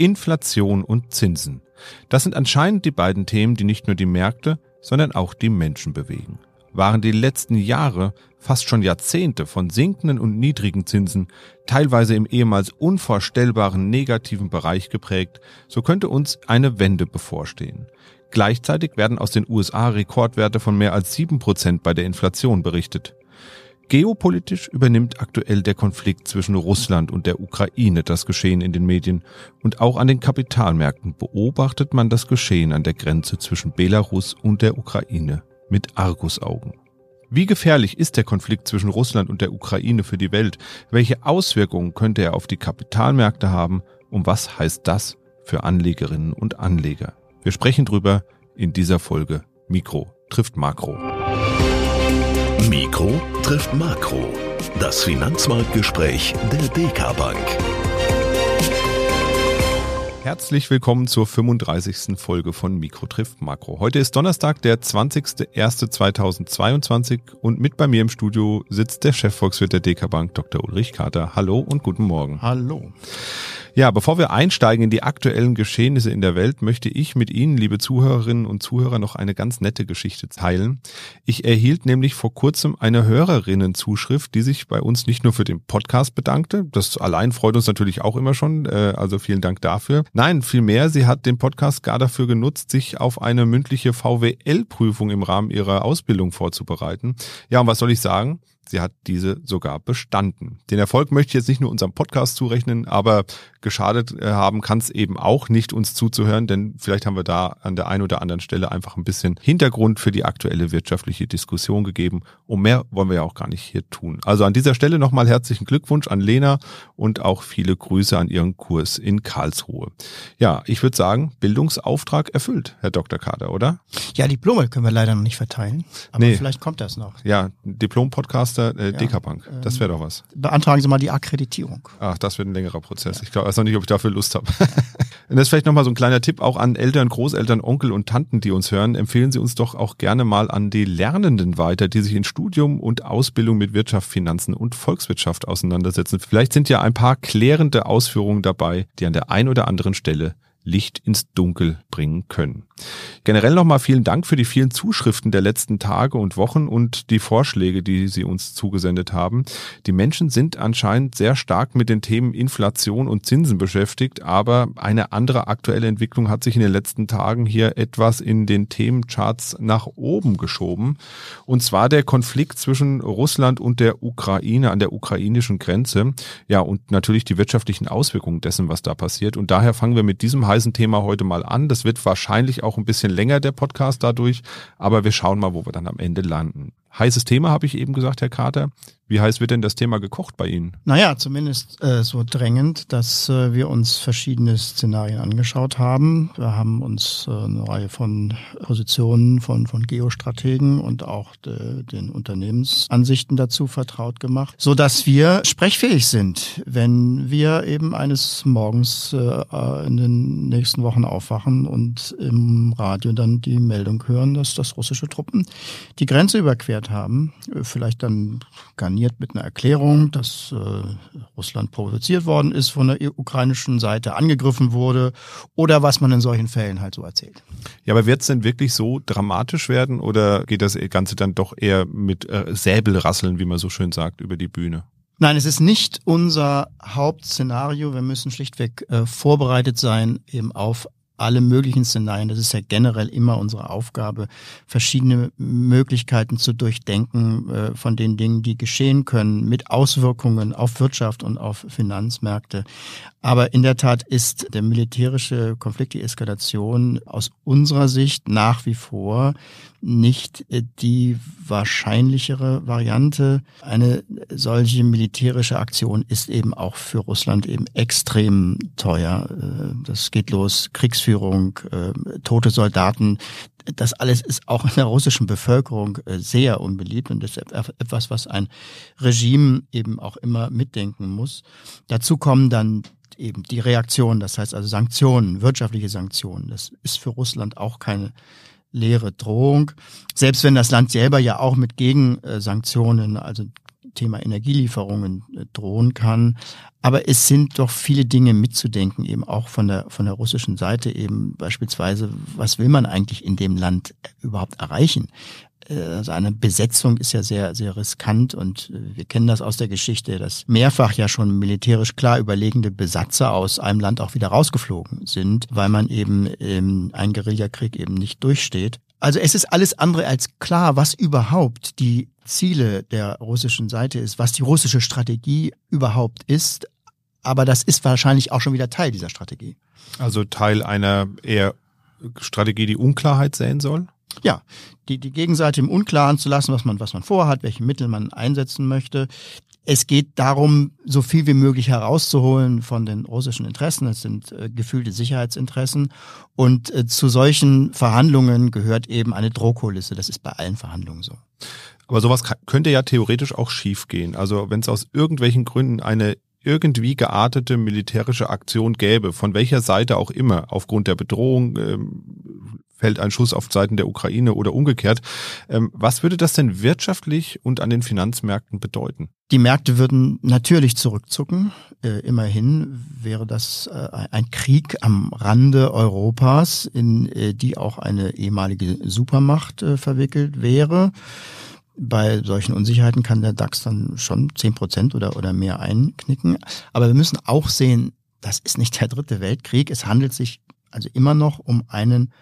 Inflation und Zinsen. Das sind anscheinend die beiden Themen, die nicht nur die Märkte, sondern auch die Menschen bewegen. Waren die letzten Jahre, fast schon Jahrzehnte von sinkenden und niedrigen Zinsen, teilweise im ehemals unvorstellbaren negativen Bereich geprägt, so könnte uns eine Wende bevorstehen. Gleichzeitig werden aus den USA Rekordwerte von mehr als sieben Prozent bei der Inflation berichtet. Geopolitisch übernimmt aktuell der Konflikt zwischen Russland und der Ukraine das Geschehen in den Medien und auch an den Kapitalmärkten beobachtet man das Geschehen an der Grenze zwischen Belarus und der Ukraine mit Argusaugen. Wie gefährlich ist der Konflikt zwischen Russland und der Ukraine für die Welt? Welche Auswirkungen könnte er auf die Kapitalmärkte haben? Und was heißt das für Anlegerinnen und Anleger? Wir sprechen drüber in dieser Folge Mikro trifft Makro. Mikro trifft Makro. Das Finanzmarktgespräch der DK Bank. Herzlich willkommen zur 35. Folge von Mikro trifft Makro. Heute ist Donnerstag, der 20.01.2022 und mit bei mir im Studio sitzt der Chefvolkswirt der DK Bank, Dr. Ulrich Kater. Hallo und guten Morgen. Hallo. Ja, bevor wir einsteigen in die aktuellen Geschehnisse in der Welt, möchte ich mit Ihnen, liebe Zuhörerinnen und Zuhörer, noch eine ganz nette Geschichte teilen. Ich erhielt nämlich vor kurzem eine Hörerinnenzuschrift, die sich bei uns nicht nur für den Podcast bedankte. Das allein freut uns natürlich auch immer schon. Äh, also vielen Dank dafür. Nein, vielmehr, sie hat den Podcast gar dafür genutzt, sich auf eine mündliche VWL-Prüfung im Rahmen ihrer Ausbildung vorzubereiten. Ja, und was soll ich sagen? Sie hat diese sogar bestanden. Den Erfolg möchte ich jetzt nicht nur unserem Podcast zurechnen, aber geschadet äh, haben kann es eben auch nicht, uns zuzuhören, denn vielleicht haben wir da an der einen oder anderen Stelle einfach ein bisschen Hintergrund für die aktuelle wirtschaftliche Diskussion gegeben. Und mehr wollen wir ja auch gar nicht hier tun. Also an dieser Stelle nochmal herzlichen Glückwunsch an Lena und auch viele Grüße an ihren Kurs in Karlsruhe. Ja, ich würde sagen, Bildungsauftrag erfüllt, Herr Dr. Kader, oder? Ja, Diplome können wir leider noch nicht verteilen, aber nee. vielleicht kommt das noch. Ja, Diplom-Podcaster äh, ja, Dekabank, das wäre doch was. Beantragen Sie mal die Akkreditierung. Ach, das wird ein längerer Prozess. Ja. Ich glaube, weiß noch nicht, ob ich dafür Lust habe. und das ist vielleicht nochmal so ein kleiner Tipp auch an Eltern, Großeltern, Onkel und Tanten, die uns hören. Empfehlen Sie uns doch auch gerne mal an die Lernenden weiter, die sich in Studium und Ausbildung mit Wirtschaft, Finanzen und Volkswirtschaft auseinandersetzen. Vielleicht sind ja ein paar klärende Ausführungen dabei, die an der einen oder anderen Stelle Licht ins Dunkel bringen können. Generell nochmal vielen Dank für die vielen Zuschriften der letzten Tage und Wochen und die Vorschläge, die Sie uns zugesendet haben. Die Menschen sind anscheinend sehr stark mit den Themen Inflation und Zinsen beschäftigt, aber eine andere aktuelle Entwicklung hat sich in den letzten Tagen hier etwas in den Themencharts nach oben geschoben. Und zwar der Konflikt zwischen Russland und der Ukraine an der ukrainischen Grenze. Ja, und natürlich die wirtschaftlichen Auswirkungen dessen, was da passiert. Und daher fangen wir mit diesem heißen Thema heute mal an. Das wird wahrscheinlich auch ein bisschen länger, der Podcast dadurch, aber wir schauen mal, wo wir dann am Ende landen. Heißes Thema, habe ich eben gesagt, Herr Kater. Wie heiß wird denn das Thema gekocht bei Ihnen? Naja, zumindest äh, so drängend, dass äh, wir uns verschiedene Szenarien angeschaut haben. Wir haben uns äh, eine Reihe von Positionen von, von Geostrategen und auch de, den Unternehmensansichten dazu vertraut gemacht, so dass wir sprechfähig sind, wenn wir eben eines Morgens äh, in den nächsten Wochen aufwachen und im Radio dann die Meldung hören, dass das russische Truppen die Grenze überquert haben. Vielleicht dann gar garniert mit einer Erklärung, dass äh, Russland provoziert worden ist, von der ukrainischen Seite angegriffen wurde oder was man in solchen Fällen halt so erzählt. Ja, aber wird es denn wirklich so dramatisch werden oder geht das Ganze dann doch eher mit äh, Säbelrasseln, wie man so schön sagt, über die Bühne? Nein, es ist nicht unser Hauptszenario. Wir müssen schlichtweg äh, vorbereitet sein eben auf alle möglichen Szenarien. Das ist ja generell immer unsere Aufgabe, verschiedene Möglichkeiten zu durchdenken äh, von den Dingen, die geschehen können, mit Auswirkungen auf Wirtschaft und auf Finanzmärkte. Aber in der Tat ist der militärische Konflikt, die Eskalation aus unserer Sicht nach wie vor nicht äh, die wahrscheinlichere Variante. Eine solche militärische Aktion ist eben auch für Russland eben extrem teuer. Äh, das geht los, Kriegsführung, äh, tote Soldaten. Das alles ist auch in der russischen Bevölkerung sehr unbeliebt und ist etwas, was ein Regime eben auch immer mitdenken muss. Dazu kommen dann eben die Reaktion, das heißt also Sanktionen, wirtschaftliche Sanktionen. Das ist für Russland auch keine leere Drohung. Selbst wenn das Land selber ja auch mit Gegensanktionen, also Thema Energielieferungen äh, drohen kann. Aber es sind doch viele Dinge mitzudenken, eben auch von der, von der russischen Seite eben beispielsweise, was will man eigentlich in dem Land überhaupt erreichen? Also eine Besetzung ist ja sehr, sehr riskant und wir kennen das aus der Geschichte, dass mehrfach ja schon militärisch klar überlegende Besatzer aus einem Land auch wieder rausgeflogen sind, weil man eben ähm, einen Guerillakrieg eben nicht durchsteht. Also es ist alles andere als klar, was überhaupt die Ziele der russischen Seite ist, was die russische Strategie überhaupt ist. Aber das ist wahrscheinlich auch schon wieder Teil dieser Strategie. Also Teil einer eher Strategie, die Unklarheit sehen soll? Ja, die, die Gegenseite im Unklaren zu lassen, was man, was man vorhat, welche Mittel man einsetzen möchte. Es geht darum, so viel wie möglich herauszuholen von den russischen Interessen. Es sind äh, gefühlte Sicherheitsinteressen. Und äh, zu solchen Verhandlungen gehört eben eine Drohkulisse. Das ist bei allen Verhandlungen so. Aber sowas könnte ja theoretisch auch schiefgehen. Also wenn es aus irgendwelchen Gründen eine irgendwie geartete militärische Aktion gäbe, von welcher Seite auch immer, aufgrund der Bedrohung, ähm, fällt ein Schuss auf Seiten der Ukraine oder umgekehrt. Ähm, was würde das denn wirtschaftlich und an den Finanzmärkten bedeuten? Die Märkte würden natürlich zurückzucken. Äh, immerhin wäre das äh, ein Krieg am Rande Europas, in äh, die auch eine ehemalige Supermacht verwickelt wäre. Bei solchen Unsicherheiten kann der DAX dann schon zehn Prozent oder, oder mehr einknicken. Aber wir müssen auch sehen, das ist nicht der dritte Weltkrieg. Es handelt sich also immer noch um einen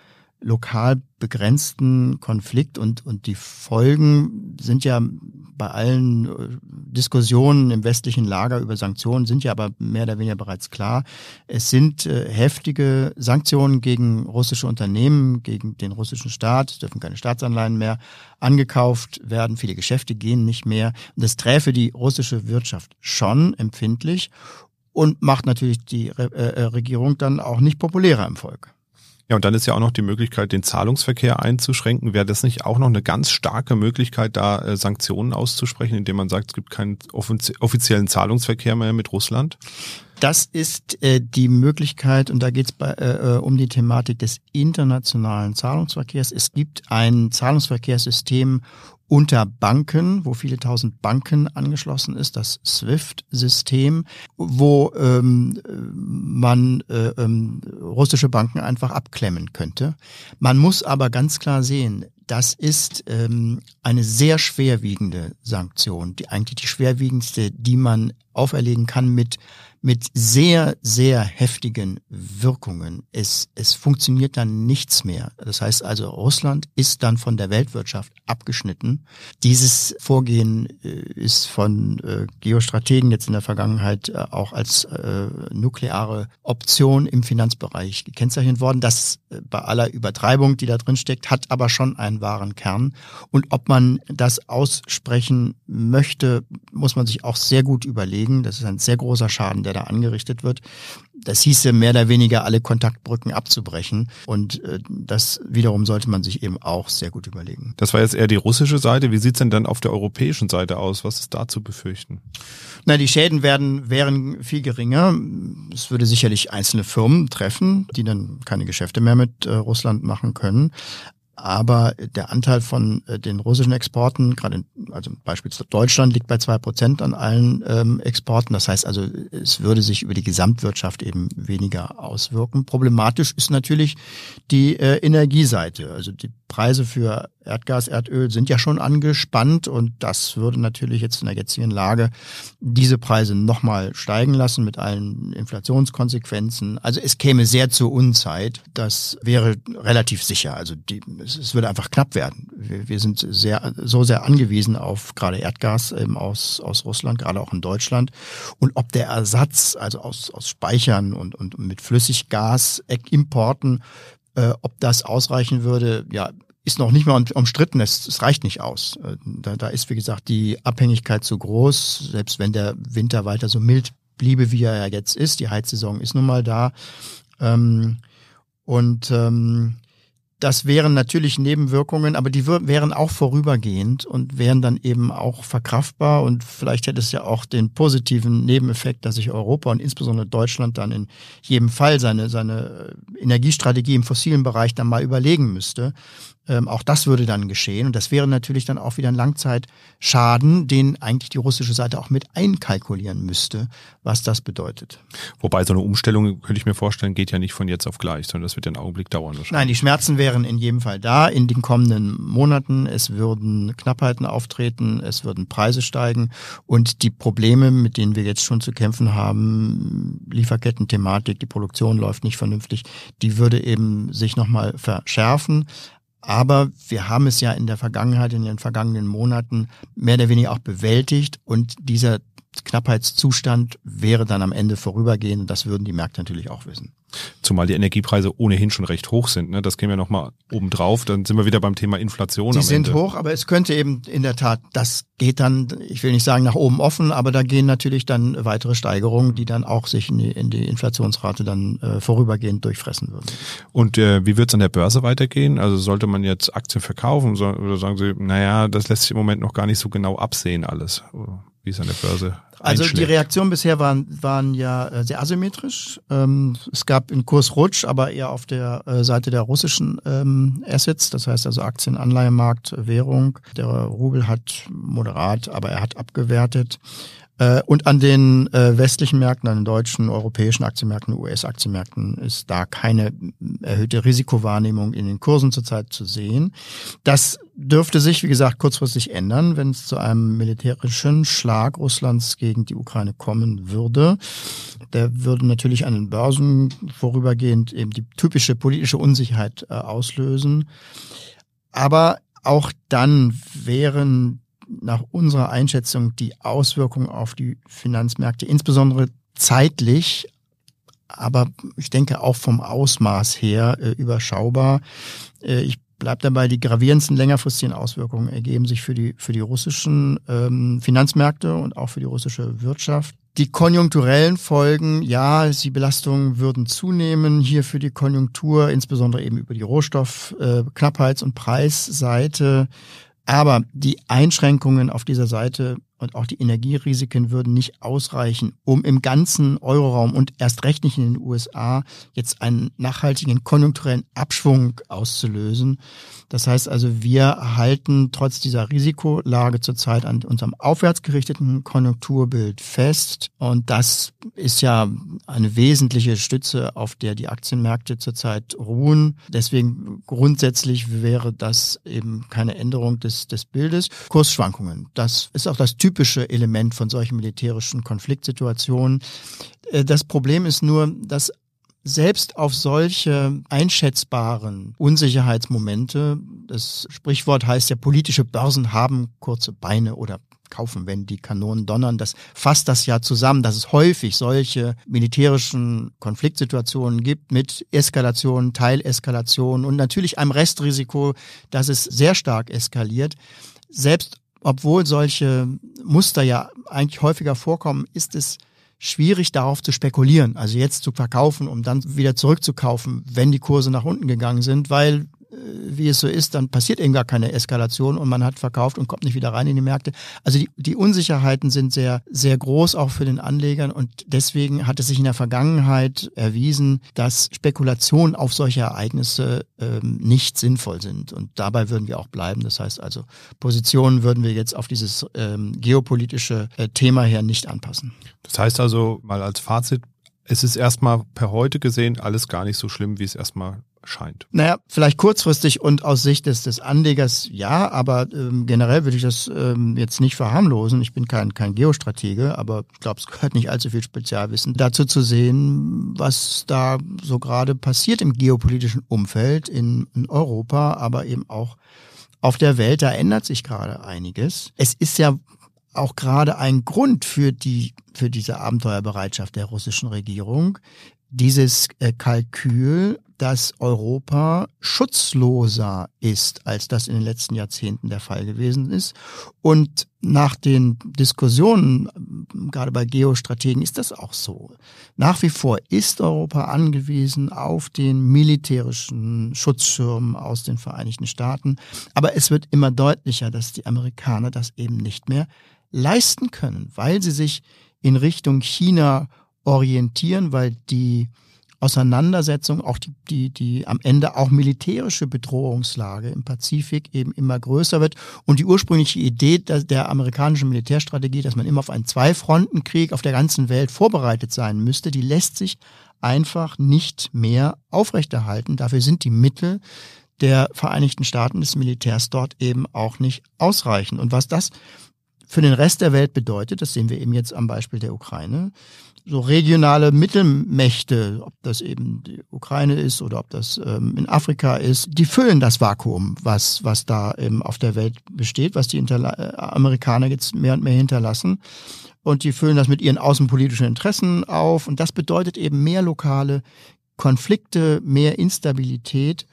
lokal begrenzten Konflikt und, und die Folgen sind ja bei allen äh, Diskussionen im westlichen Lager über Sanktionen sind ja aber mehr oder weniger bereits klar. Es sind äh, heftige Sanktionen gegen russische Unternehmen, gegen den russischen Staat. Es dürfen keine Staatsanleihen mehr angekauft werden. Viele Geschäfte gehen nicht mehr. Und das träfe die russische Wirtschaft schon empfindlich und macht natürlich die Re äh, Regierung dann auch nicht populärer im Volk. Ja, und dann ist ja auch noch die Möglichkeit, den Zahlungsverkehr einzuschränken. Wäre das nicht auch noch eine ganz starke Möglichkeit, da äh, Sanktionen auszusprechen, indem man sagt, es gibt keinen offiziellen Zahlungsverkehr mehr mit Russland? Das ist äh, die Möglichkeit, und da geht es äh, äh, um die Thematik des internationalen Zahlungsverkehrs. Es gibt ein Zahlungsverkehrssystem unter Banken, wo viele tausend Banken angeschlossen ist, das SWIFT-System, wo ähm, man äh, ähm, russische Banken einfach abklemmen könnte. Man muss aber ganz klar sehen, das ist ähm, eine sehr schwerwiegende Sanktion, die eigentlich die schwerwiegendste, die man auferlegen kann mit mit sehr, sehr heftigen Wirkungen. Es, es funktioniert dann nichts mehr. Das heißt also, Russland ist dann von der Weltwirtschaft abgeschnitten. Dieses Vorgehen äh, ist von äh, Geostrategen jetzt in der Vergangenheit äh, auch als äh, nukleare Option im Finanzbereich gekennzeichnet worden. Das äh, bei aller Übertreibung, die da drin steckt, hat aber schon einen wahren Kern. Und ob man das aussprechen möchte, muss man sich auch sehr gut überlegen. Das ist ein sehr großer Schaden, der da angerichtet wird. Das hieße mehr oder weniger alle Kontaktbrücken abzubrechen. Und äh, das wiederum sollte man sich eben auch sehr gut überlegen. Das war jetzt eher die russische Seite. Wie sieht's denn dann auf der europäischen Seite aus? Was ist da zu befürchten? Na, die Schäden werden, wären viel geringer. Es würde sicherlich einzelne Firmen treffen, die dann keine Geschäfte mehr mit äh, Russland machen können aber der Anteil von äh, den russischen Exporten, gerade also beispielsweise Deutschland liegt bei zwei Prozent an allen ähm, Exporten. Das heißt also, es würde sich über die Gesamtwirtschaft eben weniger auswirken. Problematisch ist natürlich die äh, Energieseite. Also die Preise für Erdgas, Erdöl sind ja schon angespannt und das würde natürlich jetzt in der jetzigen Lage diese Preise nochmal steigen lassen mit allen Inflationskonsequenzen. Also es käme sehr zur Unzeit. Das wäre relativ sicher. Also die, es würde einfach knapp werden. Wir, wir sind sehr, so sehr angewiesen auf gerade Erdgas eben aus, aus Russland, gerade auch in Deutschland. Und ob der Ersatz, also aus, aus Speichern und, und mit Flüssiggasimporten, äh, ob das ausreichen würde, ja, ist noch nicht mal umstritten, es, es reicht nicht aus. Äh, da, da ist, wie gesagt, die Abhängigkeit zu groß, selbst wenn der Winter weiter so mild bliebe, wie er jetzt ist. Die Heizsaison ist nun mal da. Ähm, und ähm, das wären natürlich Nebenwirkungen, aber die wären auch vorübergehend und wären dann eben auch verkraftbar und vielleicht hätte es ja auch den positiven Nebeneffekt, dass sich Europa und insbesondere Deutschland dann in jedem Fall seine, seine Energiestrategie im fossilen Bereich dann mal überlegen müsste, Ähm, auch das würde dann geschehen. Und das wäre natürlich dann auch wieder ein Langzeitschaden, den eigentlich die russische Seite auch mit einkalkulieren müsste, was das bedeutet. Wobei so eine Umstellung, könnte ich mir vorstellen, geht ja nicht von jetzt auf gleich, sondern das wird ja einen Augenblick dauern. Nein, die Schmerzen wären in jedem Fall da in den kommenden Monaten. Es würden Knappheiten auftreten, es würden Preise steigen und die Probleme, mit denen wir jetzt schon zu kämpfen haben, Lieferketten-Thematik, die Produktion läuft nicht vernünftig, die würde eben sich nochmal verschärfen. Aber wir haben es ja in der Vergangenheit, in den vergangenen Monaten mehr oder weniger auch bewältigt. Und dieser Knappheitszustand wäre dann am Ende vorübergehend. Das würden die Märkte natürlich auch wissen. Zumal die Energiepreise ohnehin schon recht hoch sind. Ne? Das käme ja nochmal oben drauf. Dann sind wir wieder beim Thema Inflation. Sie sind Ende. hoch, aber es könnte eben in der Tat, das geht dann, ich will nicht sagen nach oben offen, aber da gehen natürlich dann weitere Steigerungen, die dann auch sich in die, in die Inflationsrate dann äh, vorübergehend durchfressen würden. Und äh, wie wird es an der Börse weitergehen? Also sollte man jetzt Aktien verkaufen oder sagen Sie, naja, das lässt sich im Moment noch gar nicht so genau absehen alles? Wie es an der Börse also die Reaktionen bisher waren, waren ja äh, sehr asymmetrisch. Ähm, es gab einen Kursrutsch, aber eher auf der äh, Seite der russischen ähm, Assets, das heißt also Aktien, Anleihemarkt, Währung. Der Rubel hat moderat, aber er hat abgewertet. Äh, und an den äh, westlichen Märkten, an den deutschen, europäischen Aktienmärkten, US-Aktienmärkten ist da keine erhöhte Risikowahrnehmung in den Kursen zurzeit zu sehen. Das dürfte sich, wie gesagt, kurzfristig ändern, wenn es zu einem militärischen Schlag Russlands gegen die Ukraine kommen würde. Der würde natürlich an den Börsen vorübergehend eben die typische politische Unsicherheit äh, auslösen. Aber auch dann wären nach unserer Einschätzung die Auswirkungen auf die Finanzmärkte, insbesondere zeitlich, aber ich denke auch vom Ausmaß her äh, überschaubar. Äh, ich bleibe dabei, die gravierendsten längerfristigen Auswirkungen ergeben sich für die, für die russischen ähm, Finanzmärkte und auch für die russische Wirtschaft. Die konjunkturellen Folgen, ja, die Belastungen würden zunehmen hier für die Konjunktur, insbesondere eben über die Rohstoffknappheits- äh, und Preisseite. Aber die Einschränkungen auf dieser Seite und auch die Energierisiken würden nicht ausreichen, um im ganzen Euroraum und erst recht nicht in den USA jetzt einen nachhaltigen konjunkturellen Abschwung auszulösen. Das heißt also, wir halten trotz dieser Risikolage zurzeit an unserem aufwärtsgerichteten Konjunkturbild fest. Und das ist ja eine wesentliche Stütze, auf der die Aktienmärkte zurzeit ruhen. Deswegen grundsätzlich wäre das eben keine Änderung des, des Bildes. Kursschwankungen, das ist auch das typische Element von solchen militärischen Konfliktsituationen. Äh, das Problem ist nur, dass selbst auf solche einschätzbaren Unsicherheitsmomente, das Sprichwort heißt ja, politische Börsen haben kurze Beine oder kaufen, wenn die Kanonen donnern. Das fasst das ja zusammen, dass es häufig solche militärischen Konfliktsituationen gibt mit Eskalation, Teileskalation und natürlich einem Restrisiko, dass es sehr stark eskaliert. Selbst obwohl solche Muster ja eigentlich häufiger vorkommen, ist es schwierig darauf zu spekulieren, also jetzt zu verkaufen, um dann wieder zurückzukaufen, wenn die Kurse nach unten gegangen sind, weil wie es so ist, dann passiert eben gar keine Eskalation und man hat verkauft und kommt nicht wieder rein in die Märkte. Also die, die Unsicherheiten sind sehr, sehr groß, auch für den Anlegern und deswegen hat es sich in der Vergangenheit erwiesen, dass Spekulationen auf solche Ereignisse ähm, nicht sinnvoll sind und dabei würden wir auch bleiben. Das heißt also, Positionen würden wir jetzt auf dieses ähm, geopolitische äh, Thema her nicht anpassen. Das heißt also mal als Fazit, es ist erstmal per heute gesehen alles gar nicht so schlimm, wie es erstmal scheint. Naja, vielleicht kurzfristig und aus Sicht des, des Anlegers ja, aber ähm, generell würde ich das ähm, jetzt nicht verharmlosen. Ich bin kein, kein Geostratege, aber ich glaube, es gehört nicht allzu viel Spezialwissen dazu zu sehen, was da so gerade passiert im geopolitischen Umfeld in, in Europa, aber eben auch auf der Welt. Da ändert sich gerade einiges. Es ist ja auch gerade ein Grund für die für diese Abenteuerbereitschaft der russischen Regierung, dieses äh, Kalkül, dass Europa schutzloser ist, als das in den letzten Jahrzehnten der Fall gewesen ist. Und nach den Diskussionen, gerade bei Geostrategen, ist das auch so. Nach wie vor ist Europa angewiesen auf den militärischen Schutzschirm aus den Vereinigten Staaten. Aber es wird immer deutlicher, dass die Amerikaner das eben nicht mehr leisten können, weil sie sich in Richtung China orientieren, weil die Auseinandersetzung, auch die, die, die am Ende auch militärische Bedrohungslage im Pazifik eben immer größer wird. Und die ursprüngliche Idee der, der amerikanischen Militärstrategie, dass man immer auf einen Zwei-Fronten-Krieg auf der ganzen Welt vorbereitet sein müsste, die lässt sich einfach nicht mehr aufrechterhalten. Dafür sind die Mittel der Vereinigten Staaten des Militärs dort eben auch nicht ausreichend. Und was das für den Rest der Welt bedeutet, das sehen wir eben jetzt am Beispiel der Ukraine, so regionale Mittelmächte, ob das eben die Ukraine ist oder ob das ähm, in Afrika ist, die füllen das Vakuum, was, was da eben auf der Welt besteht, was die Interla äh, Amerikaner jetzt mehr und mehr hinterlassen. Und die füllen das mit ihren außenpolitischen Interessen auf. Und das bedeutet eben mehr lokale Konflikte, mehr Instabilität.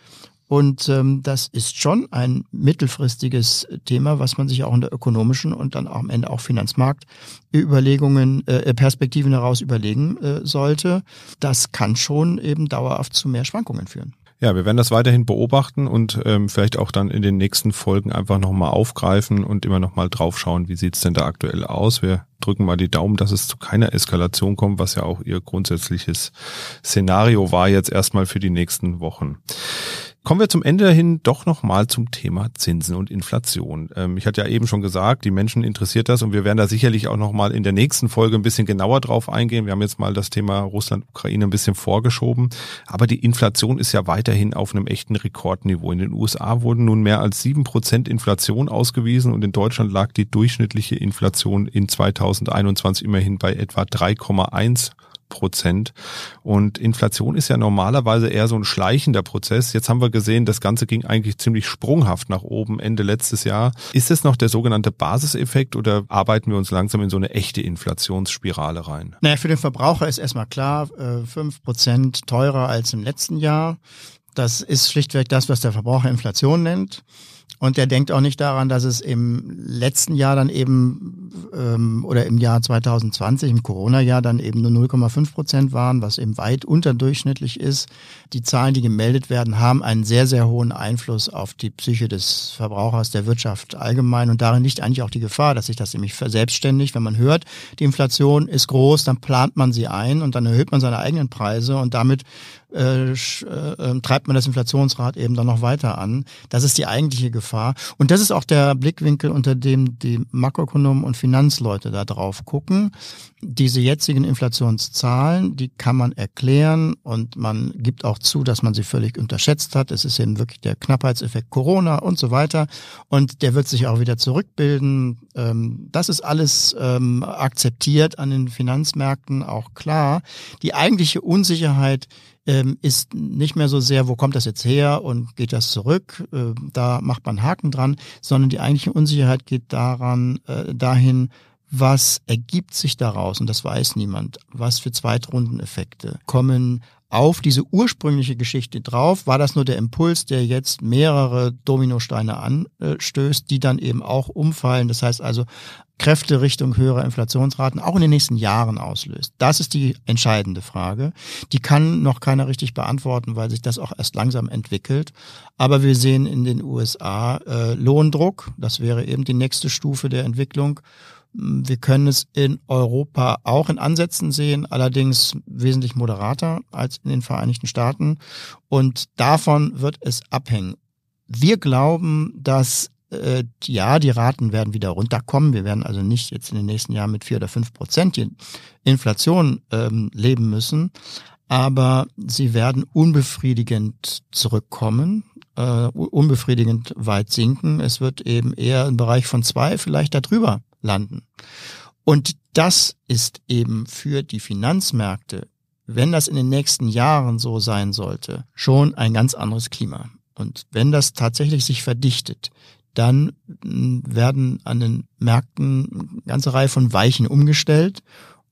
Und ähm, das ist schon ein mittelfristiges Thema, was man sich auch in der ökonomischen und dann auch am Ende auch Finanzmarktüberlegungen, äh, Perspektiven heraus überlegen äh, sollte. Das kann schon eben dauerhaft zu mehr Schwankungen führen. Ja, wir werden das weiterhin beobachten und ähm, vielleicht auch dann in den nächsten Folgen einfach nochmal aufgreifen und immer nochmal draufschauen, wie sieht's denn da aktuell aus. Wir drücken mal die Daumen, dass es zu keiner Eskalation kommt, was ja auch Ihr grundsätzliches Szenario war jetzt erstmal für die nächsten Wochen. Kommen wir zum Ende hin doch nochmal zum Thema Zinsen und Inflation. Ähm, ich hatte ja eben schon gesagt, die Menschen interessiert das und wir werden da sicherlich auch nochmal in der nächsten Folge ein bisschen genauer drauf eingehen. Wir haben jetzt mal das Thema Russland-Ukraine ein bisschen vorgeschoben. Aber die Inflation ist ja weiterhin auf einem echten Rekordniveau. In den USA wurden nun mehr als sieben Prozent Inflation ausgewiesen und in Deutschland lag die durchschnittliche Inflation in 2021 immerhin bei etwa 3,1 Prozent. Und Inflation ist ja normalerweise eher so ein schleichender Prozess. Jetzt haben wir gesehen, das Ganze ging eigentlich ziemlich sprunghaft nach oben Ende letztes Jahr. Ist es noch der sogenannte Basiseffekt oder arbeiten wir uns langsam in so eine echte Inflationsspirale rein? Naja, für den Verbraucher ist erstmal klar, äh, fünf Prozent teurer als im letzten Jahr. Das ist schlichtweg das, was der Verbraucher Inflation nennt. Und der denkt auch nicht daran, dass es im letzten Jahr dann eben ähm, oder im Jahr 2020, im Corona-Jahr dann eben nur 0,5 Prozent waren, was eben weit unterdurchschnittlich ist. Die Zahlen, die gemeldet werden, haben einen sehr, sehr hohen Einfluss auf die Psyche des Verbrauchers, der Wirtschaft allgemein. Und darin liegt eigentlich auch die Gefahr, dass sich das nämlich verselbstständigt. Wenn man hört, die Inflation ist groß, dann plant man sie ein und dann erhöht man seine eigenen Preise und damit äh, äh, ähm, treibt man das Inflationsrad eben dann noch weiter an. Das ist die eigentliche Gefahr. Und das ist auch der Blickwinkel, unter dem die Makroökonomen und Finanzleute da drauf gucken. Diese jetzigen Inflationszahlen, die kann man erklären und man gibt auch zu, dass man sie völlig unterschätzt hat. Es ist eben wirklich der Knappheitseffekt Corona und so weiter. Und der wird sich auch wieder zurückbilden. Ähm, das ist alles ähm, akzeptiert an den Finanzmärkten, auch klar. Die eigentliche Unsicherheit ähm, ist nicht mehr so sehr, wo kommt das jetzt her und geht das zurück, äh, da macht man Haken dran, sondern die eigentliche Unsicherheit geht daran, äh, dahin, was ergibt sich daraus, und das weiß niemand, was für Zweitrundeneffekte kommen auf diese ursprüngliche Geschichte drauf. War das nur der Impuls, der jetzt mehrere Dominosteine anstößt, die dann eben auch umfallen? Das heißt also, Kräfte Richtung höherer Inflationsraten auch in den nächsten Jahren auslöst? Das ist die entscheidende Frage. Die kann noch keiner richtig beantworten, weil sich das auch erst langsam entwickelt. Aber wir sehen in den USA äh, Lohndruck. Das wäre eben die nächste Stufe der Entwicklung. Wir können es in Europa auch in Ansätzen sehen, allerdings wesentlich moderater als in den Vereinigten Staaten. Und davon wird es abhängen. Wir glauben, dass äh, ja, die Raten werden wieder runterkommen. Wir werden also nicht jetzt in den nächsten Jahren mit vier oder fünf Prozent Inflation ähm, leben müssen, aber sie werden unbefriedigend zurückkommen, äh, unbefriedigend weit sinken. Es wird eben eher im Bereich von zwei, vielleicht darüber landen. Und das ist eben für die Finanzmärkte, wenn das in den nächsten Jahren so sein sollte, schon ein ganz anderes Klima. Und wenn das tatsächlich sich verdichtet, dann hm, werden an den Märkten eine ganze Reihe von Weichen umgestellt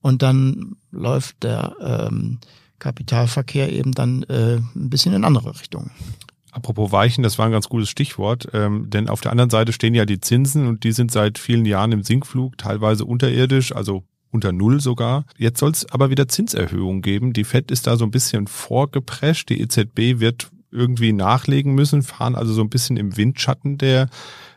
und dann läuft der ähm, Kapitalverkehr eben dann äh, ein bisschen in andere Richtungen. Apropos Weichen, das war ein ganz gutes Stichwort, ähm, denn auf der anderen Seite stehen ja die Zinsen und die sind seit vielen Jahren im Sinkflug, teilweise unterirdisch, also unter Null sogar. Jetzt soll es aber wieder Zinserhöhungen geben. Die Fed ist da so ein bisschen vorgeprescht. Die EZB wird irgendwie nachlegen müssen, fahren also so ein bisschen im Windschatten der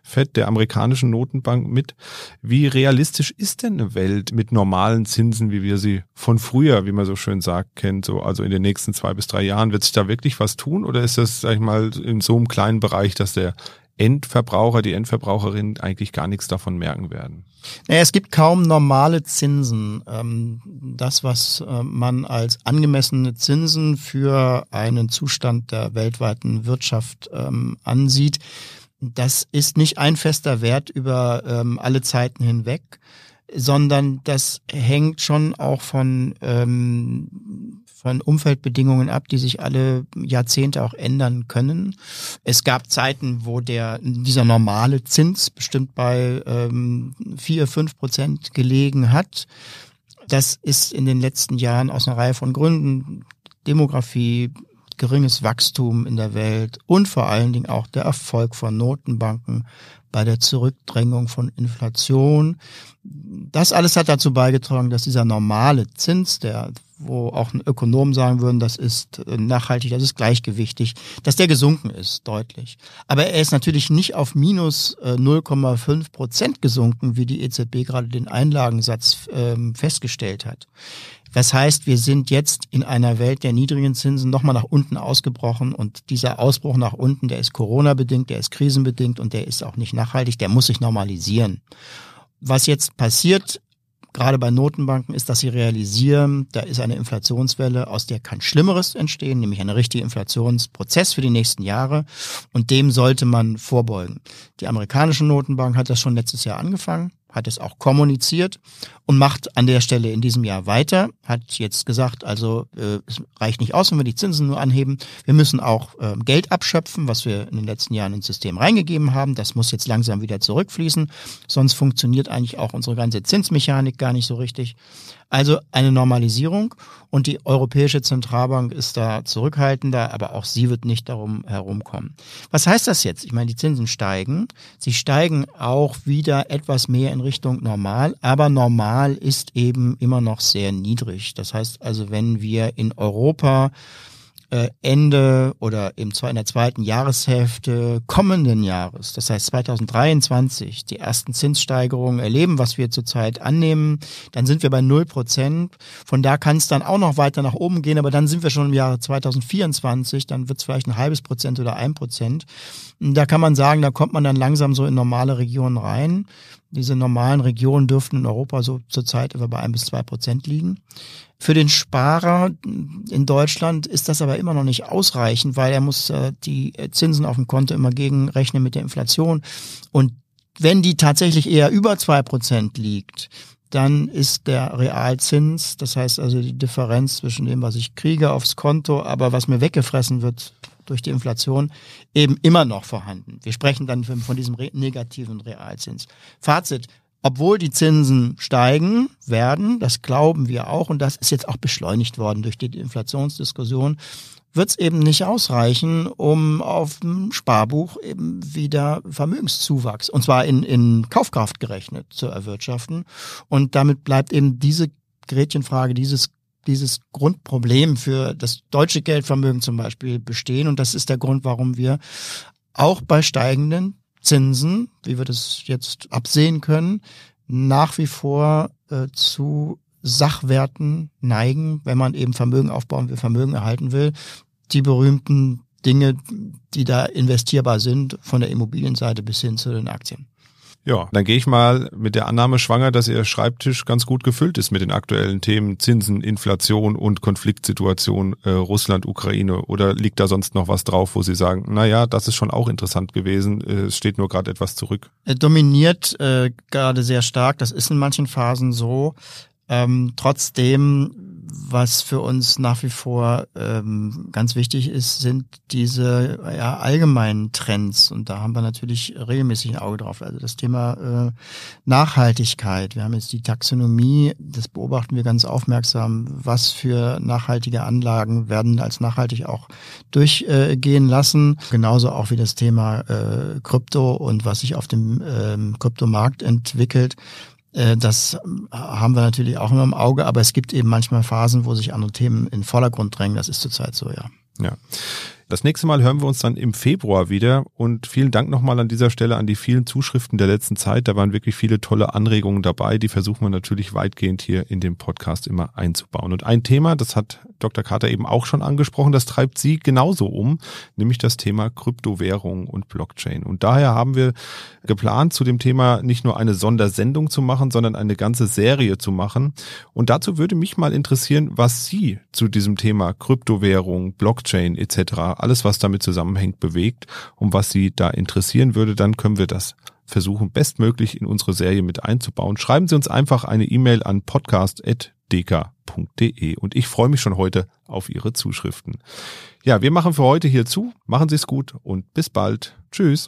Fed, der amerikanischen Notenbank mit. Wie realistisch ist denn eine Welt mit normalen Zinsen, wie wir sie von früher, wie man so schön sagt, kennt, so also in den nächsten zwei bis drei Jahren? Wird sich da wirklich was tun oder ist das, sag ich mal, in so einem kleinen Bereich, dass der Endverbraucher, die Endverbraucherin eigentlich gar nichts davon merken werden? Naja, es gibt kaum normale Zinsen. Ähm, das, was äh, man als angemessene Zinsen für einen Zustand der weltweiten Wirtschaft ähm, ansieht, das ist nicht ein fester Wert über ähm, alle Zeiten hinweg, sondern das hängt schon auch von, ähm, von Umfeldbedingungen ab, die sich alle Jahrzehnte auch ändern können. Es gab Zeiten, wo der dieser normale Zins bestimmt bei ähm, vier fünf Prozent gelegen hat. Das ist in den letzten Jahren aus einer Reihe von Gründen Demografie, geringes Wachstum in der Welt und vor allen Dingen auch der Erfolg von Notenbanken bei der Zurückdrängung von Inflation. Das alles hat dazu beigetragen, dass dieser normale Zins, der wo auch ein Ökonom sagen würden, das ist nachhaltig, das ist gleichgewichtig, dass der gesunken ist, deutlich. Aber er ist natürlich nicht auf minus 0,5 äh, Prozent gesunken, wie die EZB gerade den Einlagensatz ähm, festgestellt hat. Das heißt, wir sind jetzt in einer Welt der niedrigen Zinsen nochmal nach unten ausgebrochen und dieser Ausbruch nach unten, der ist Corona-bedingt, der ist krisenbedingt und der ist auch nicht nachhaltig, der muss sich normalisieren. Was jetzt passiert, gerade bei Notenbanken, ist, dass sie realisieren, da ist eine Inflationswelle, aus der kann Schlimmeres entstehen, nämlich ein richtiger Inflationsprozess für die nächsten Jahre. Und dem sollte man vorbeugen. Die amerikanische Notenbank hat das schon letztes Jahr angefangen hat es auch kommuniziert und macht an der Stelle in diesem Jahr weiter, hat jetzt gesagt, also äh, es reicht nicht aus, wenn wir die Zinsen nur anheben. Wir müssen auch äh, Geld abschöpfen, was wir in den letzten Jahren ins System reingegeben haben. Das muss jetzt langsam wieder zurückfließen, sonst funktioniert eigentlich auch unsere ganze Zinsmechanik gar nicht so richtig. Also eine Normalisierung und die Europäische Zentralbank ist da zurückhaltender, aber auch sie wird nicht darum herumkommen. Was heißt das jetzt? Ich meine, die Zinsen steigen. Sie steigen auch wieder etwas mehr in Richtung normal, aber normal ist eben immer noch sehr niedrig. Das heißt also, wenn wir in Europa äh, Ende oder im, in der zweiten Jahreshälfte kommenden Jahres, das heißt 2023, die ersten Zinssteigerungen erleben, was wir zurzeit annehmen, dann sind wir bei null Prozent. Von da kann es dann auch noch weiter nach oben gehen, aber dann sind wir schon im Jahre 2024, dann wird es vielleicht ein halbes Prozent oder ein Prozent. Da kann man sagen, da kommt man dann langsam so in normale Regionen rein. Diese normalen Regionen dürften in Europa so zurzeit etwa bei ein bis zwei Prozent liegen. Für den Sparer in Deutschland ist das aber immer noch nicht ausreichend, weil er muss äh, die Zinsen auf dem Konto immer gegenrechnen mit der Inflation. Und wenn die tatsächlich eher über zwei Prozent liegt, dann ist der Realzins, das heißt also die Differenz zwischen dem, was ich kriege aufs Konto, aber was mir weggefressen wird durch die Inflation, eben immer noch vorhanden. Wir sprechen dann von diesem negativen Realzins. Fazit, obwohl die Zinsen steigen werden, das glauben wir auch, und das ist jetzt auch beschleunigt worden durch die Inflationsdiskussion, wird es eben nicht ausreichen, um auf dem Sparbuch eben wieder Vermögenszuwachs, und zwar in, in Kaufkraft gerechnet, zu erwirtschaften. Und damit bleibt eben diese Gretchenfrage, dieses dieses Grundproblem für das deutsche Geldvermögen zum Beispiel bestehen. Und das ist der Grund, warum wir auch bei steigenden Zinsen, wie wir das jetzt absehen können, nach wie vor äh, zu Sachwerten neigen, wenn man eben Vermögen aufbauen will, Vermögen erhalten will. Die berühmten Dinge, die da investierbar sind, von der Immobilienseite bis hin zu den Aktien. Ja, dann gehe ich mal mit der Annahme schwanger, dass Ihr Schreibtisch ganz gut gefüllt ist mit den aktuellen Themen Zinsen, Inflation und Konfliktsituation äh, Russland, Ukraine. Oder liegt da sonst noch was drauf, wo Sie sagen, na ja, das ist schon auch interessant gewesen, äh, es steht nur gerade etwas zurück? Er dominiert äh, gerade sehr stark, das ist in manchen Phasen so. Ähm, trotzdem was für uns nach wie vor ähm, ganz wichtig ist, sind diese ja, allgemeinen Trends. Und da haben wir natürlich regelmäßig ein Auge drauf. Also das Thema äh, Nachhaltigkeit. Wir haben jetzt die Taxonomie, das beobachten wir ganz aufmerksam. Was für nachhaltige Anlagen werden als nachhaltig auch durchgehen lassen. Genauso auch wie das Thema äh, Krypto und was sich auf dem ähm, Kryptomarkt entwickelt. Äh, das haben wir natürlich auch immer im Auge, aber es gibt eben manchmal Phasen, wo sich andere Themen in Vordergrund drängen. Das ist zurzeit so, ja. Ja. Das nächste Mal hören wir uns dann im Februar wieder und vielen Dank nochmal an dieser Stelle an die vielen Zuschriften der letzten Zeit. Da waren wirklich viele tolle Anregungen dabei. Die versuchen wir natürlich weitgehend hier in den Podcast immer einzubauen. Und ein Thema, das hat Dr. Carter eben auch schon angesprochen, das treibt Sie genauso um, nämlich das Thema Kryptowährung und Blockchain. Und daher haben wir geplant, zu dem Thema nicht nur eine Sondersendung zu machen, sondern eine ganze Serie zu machen. Und dazu würde mich mal interessieren, was Sie zu diesem Thema Kryptowährung, Blockchain etc., alles was damit zusammenhängt, bewegt und was Sie da interessieren würde, dann können wir das versuchen, bestmöglich in unsere Serie mit einzubauen. Schreiben Sie uns einfach eine E-Mail an podcast.dk.de und ich freue mich schon heute auf Ihre Zuschriften. Ja, wir machen für heute hier zu. Machen Sie es gut und bis bald. Tschüss.